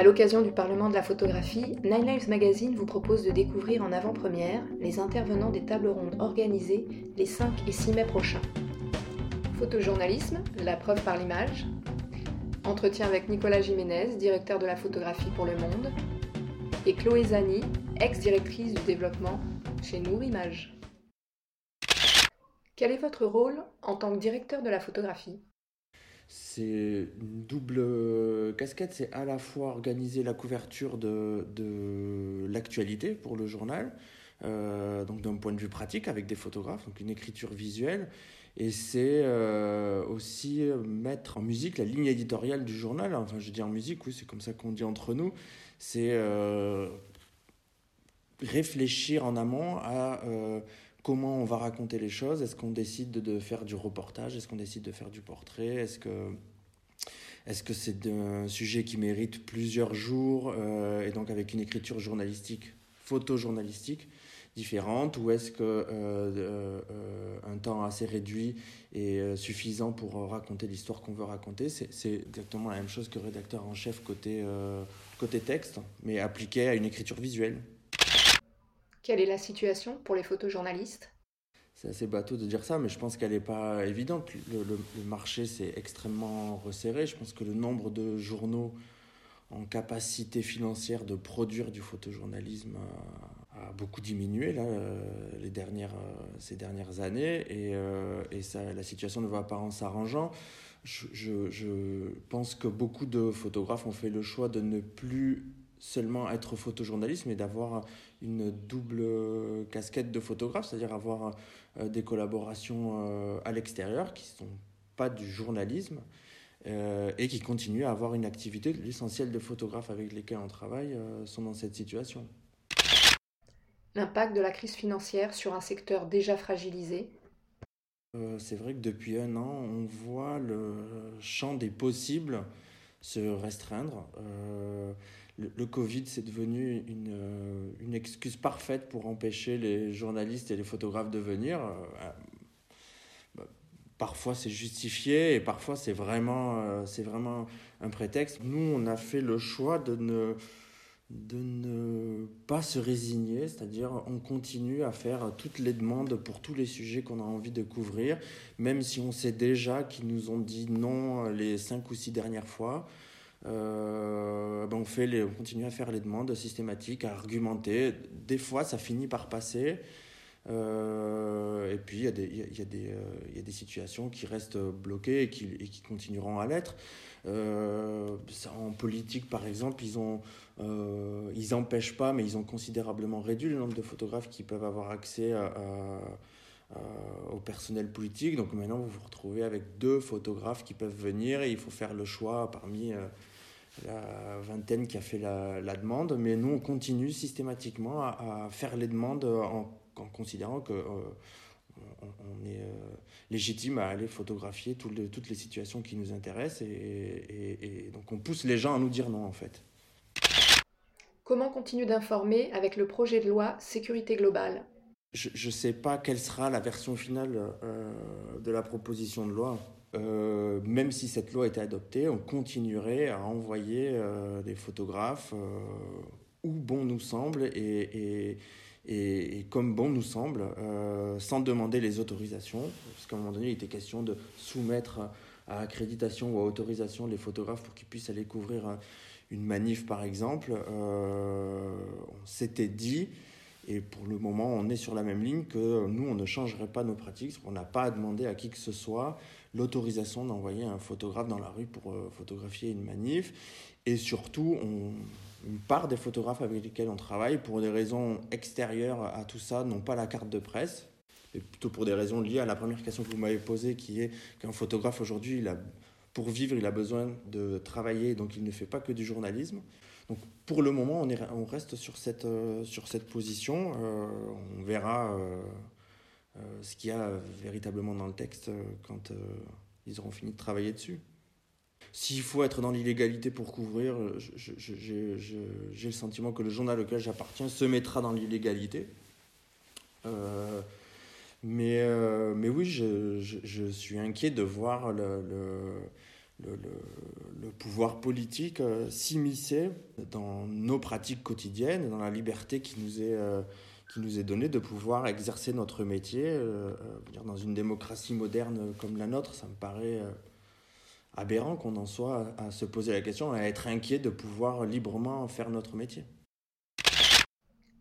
À l'occasion du Parlement de la photographie, Nine Lives Magazine vous propose de découvrir en avant-première les intervenants des tables rondes organisées les 5 et 6 mai prochains. Photojournalisme, la preuve par l'image. Entretien avec Nicolas Jiménez, directeur de la photographie pour Le Monde. Et Chloé Zani, ex-directrice du développement chez Nour Images. Quel est votre rôle en tant que directeur de la photographie? C'est une double casquette, c'est à la fois organiser la couverture de, de l'actualité pour le journal, euh, donc d'un point de vue pratique avec des photographes, donc une écriture visuelle, et c'est euh, aussi mettre en musique la ligne éditoriale du journal. Enfin, je dis en musique, oui, c'est comme ça qu'on dit entre nous. C'est euh, réfléchir en amont à comment on va raconter les choses? Est-ce qu'on décide de, faire du reportage? Est-ce qu'on décide de faire du portrait? Est-ce que est-ce c'est un sujet qui mérite plusieurs jours euh, et donc avec une écriture journalistique, photojournalistique différente? Ou est-ce que euh, euh, un temps assez réduit est suffisant pour raconter l'histoire qu'on veut raconter? C'est exactement la même chose que rédacteur en chef côté, côté texte, mais appliqué à une écriture visuelle. Quelle est la situation pour les photojournalistes? C'est assez bateau de dire ça, mais je pense qu'elle n'est pas évidente. Le, marché s'est extrêmement resserré. Je pense que le nombre de journaux en capacité financière de produire du photojournalisme a, beaucoup diminué là, euh, les dernières, euh, ces dernières années et, euh, la situation ne va pas en s'arrangeant. Je, pense que beaucoup de photographes ont fait le choix de ne plus seulement être photojournaliste, mais d'avoir une double casquette de photographe, c'est-à-dire avoir euh, des collaborations euh, à l'extérieur qui ne sont pas du journalisme euh, et qui continuent à avoir une activité. L'essentiel des photographes avec lesquels on travaille sont dans cette situation. L'impact de la crise financière sur un secteur déjà fragilisé? C'est vrai que depuis un an, on voit le champ des possibles se restreindre le, Covid, c'est devenu une, euh, une, excuse parfaite pour empêcher les journalistes et les photographes de venir. Euh, bah, parfois c'est justifié et parfois c'est vraiment, euh, vraiment un prétexte. Nous, on a fait le choix de ne, de ne pas se résigner, c'est-à-dire on continue à faire toutes les demandes pour tous les sujets qu'on a envie de couvrir, même si on sait déjà qu'ils nous ont dit non les cinq ou six dernières fois. Euh, ben on, fait les, on continue à faire les demandes systématiques, à argumenter. Des fois, ça finit par passer. Euh, et puis, il y, a des, y, y, euh, y a des situations qui restent bloquées et qui, et qui continueront à l'être. en politique, par exemple, ils ont, ils empêchent pas, mais ils ont considérablement réduit le nombre de photographes qui peuvent avoir accès au personnel politique. Donc maintenant, vous vous retrouvez avec deux photographes qui peuvent venir et il faut faire le choix parmi la vingtaine qui a fait la, la, demande, mais nous, on continue systématiquement à, faire les demandes en, en considérant que euh, on, est euh, légitime à aller photographier toutes les situations qui nous intéressent, et, et, donc on pousse les gens à nous dire non, en fait. Comment continue d'informer avec le projet de loi sécurité globale? Je ne sais pas quelle sera la version finale euh, de la proposition de loi. Euh, même si cette loi était adoptée, on continuerait à envoyer euh, des photographes euh, où bon nous semble et, et, et, comme bon nous semble, sans demander les autorisations, parce qu'à un moment donné, il était question de soumettre à accréditation ou à autorisation les photographes pour qu'ils puissent aller couvrir une manif, par exemple. on s'était dit et pour le moment, on est sur la même ligne que nous, on ne changerait pas nos pratiques. On n'a pas à demander à qui que ce soit l'autorisation d'envoyer un photographe dans la rue pour euh, photographier une manif. Et surtout, on, une part des photographes avec lesquels on travaille, pour des raisons extérieures à tout ça, n'ont pas la carte de presse. Et plutôt pour des raisons liées à la première question que vous m'avez posée, qui est qu'un photographe aujourd'hui, pour vivre, il a besoin de travailler, donc il ne fait pas que du journalisme. Donc pour le moment, on, est, on reste sur cette, euh, sur cette position. Euh, on verra euh, ce qu'il y a véritablement dans le texte quand ils auront fini de travailler dessus. S'il faut être dans l'illégalité pour couvrir, j'ai le sentiment que le journal auquel j'appartiens se mettra dans l'illégalité. mais, mais oui, je, suis inquiet de voir le, pouvoir politique s'immiscer dans nos pratiques quotidiennes, dans la liberté qui nous est, qui nous est donnée de pouvoir exercer notre métier. dans une démocratie moderne comme la nôtre, ça me paraît aberrant qu'on en soit à se poser la question, à être inquiet de pouvoir librement faire notre métier.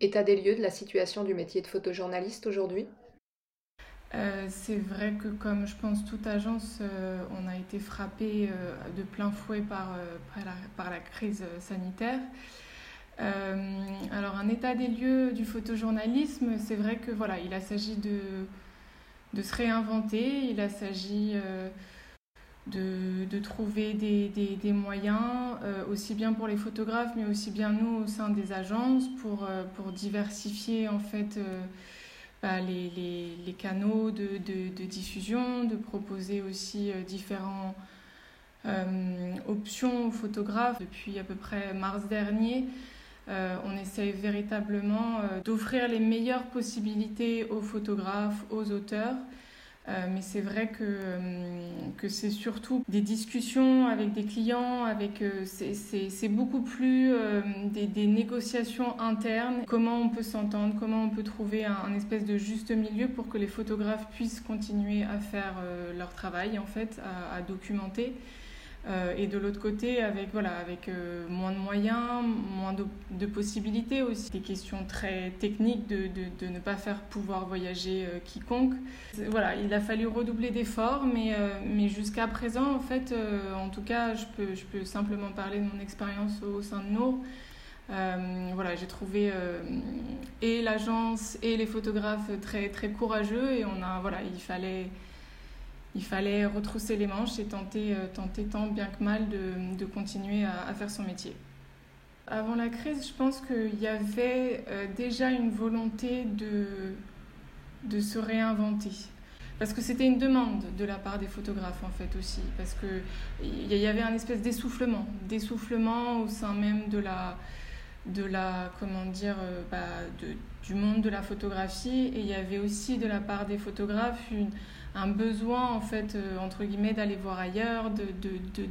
État des lieux de la situation du métier de photojournaliste aujourd'hui? Euh, c'est vrai que comme je pense toute agence, euh, on a été frappé euh, de plein fouet par, par, la, crise sanitaire. alors un état des lieux du photojournalisme, c'est vrai que voilà, il a s'agit de, de se réinventer, il a s'agit de, de, trouver des, des, des moyens, aussi bien pour les photographes, mais aussi bien nous au sein des agences, pour, pour diversifier en fait bah, les, canaux de, diffusion, de proposer aussi euh, différentes euh, options aux photographes. Depuis à peu près mars dernier, euh, on essaye véritablement d'offrir les meilleures possibilités aux photographes, aux auteurs, euh, mais c'est vrai que, euh, que c'est surtout des discussions avec des clients, avec euh, c'est beaucoup plus des, négociations internes, comment on peut s'entendre, comment on peut trouver un, espèce de juste milieu pour que les photographes puissent continuer à faire leur travail, en fait, à documenter. Euh, et de l'autre côté, avec, voilà, avec euh, moins de moyens, moins de, possibilités aussi, des questions très techniques de, de, de ne pas faire pouvoir voyager euh, quiconque. Voilà, il a fallu redoubler d'efforts, mais, mais jusqu'à présent, en fait, en tout cas, je peux, je peux simplement parler de mon expérience au, sein de Nour. voilà, j'ai trouvé et l'agence et les photographes très, très courageux et on a, voilà, il fallait il fallait retrousser les manches et tenter, euh, tenter tant bien que mal de, de continuer à, faire son métier. Avant la crise, je pense qu'il y avait euh, déjà une volonté de, de se réinventer. Parce que c'était une demande de la part des photographes en fait aussi. Parce qu'il y avait un espèce d'essoufflement, d'essoufflement au sein même de la, de la comment dire, euh, bah, du monde de la photographie. Et il y avait aussi de la part des photographes une, un besoin, en fait, euh, entre guillemets, d'aller voir ailleurs,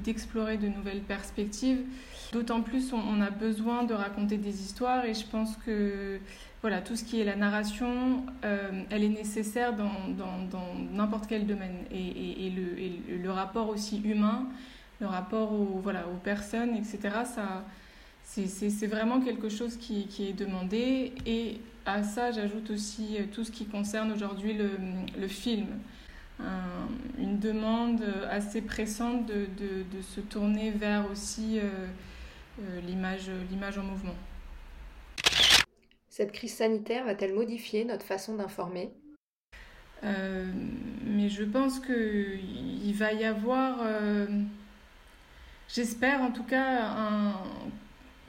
d'explorer de, de, de, nouvelles perspectives. D'autant plus, on, a besoin de raconter des histoires et je pense que voilà, tout ce qui est la narration, euh, elle est nécessaire dans n'importe quel domaine. Et, le, le, rapport aussi humain, le rapport aux, voilà, aux personnes, etc., ça, c'est vraiment quelque chose qui, qui, est demandé. Et à ça, j'ajoute aussi tout ce qui concerne aujourd'hui le, le film une demande assez pressante de, de, de, se tourner vers aussi euh, euh, l'image en mouvement. Cette crise sanitaire va-t-elle modifier notre façon d'informer? Euh, Mais je pense qu'il va y avoir, j'espère en tout cas, un,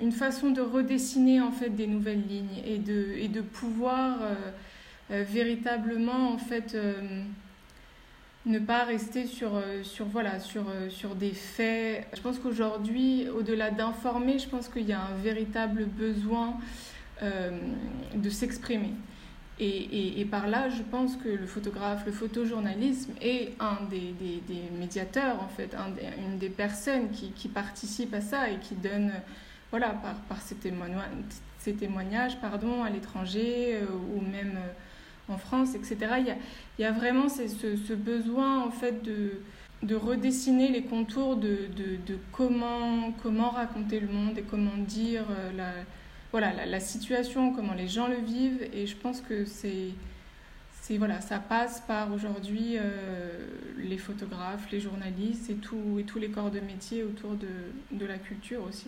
une façon de redessiner en fait des nouvelles lignes et de, et de pouvoir véritablement en fait ne pas rester sur, euh, sur, voilà, sur, euh, sur des faits. Je pense qu'aujourd'hui, au-delà d'informer, je pense qu'il y a un véritable besoin euh, de s'exprimer. Et, et, par là, je pense que le photographe, le photojournalisme est un des, des, des médiateurs, en fait, un une des personnes qui, qui participent à ça et qui donne, voilà, par, par ces, témoignages, ces témoignages pardon, à l'étranger ou même en France, etc. Il y a, vraiment ce, besoin en fait de, de redessiner les contours de, comment, raconter le monde et comment dire euh, la, situation, comment les gens le vivent. Et je pense que ça passe par aujourd'hui euh, les photographes, les journalistes et, tous les corps de métier autour de la culture aussi.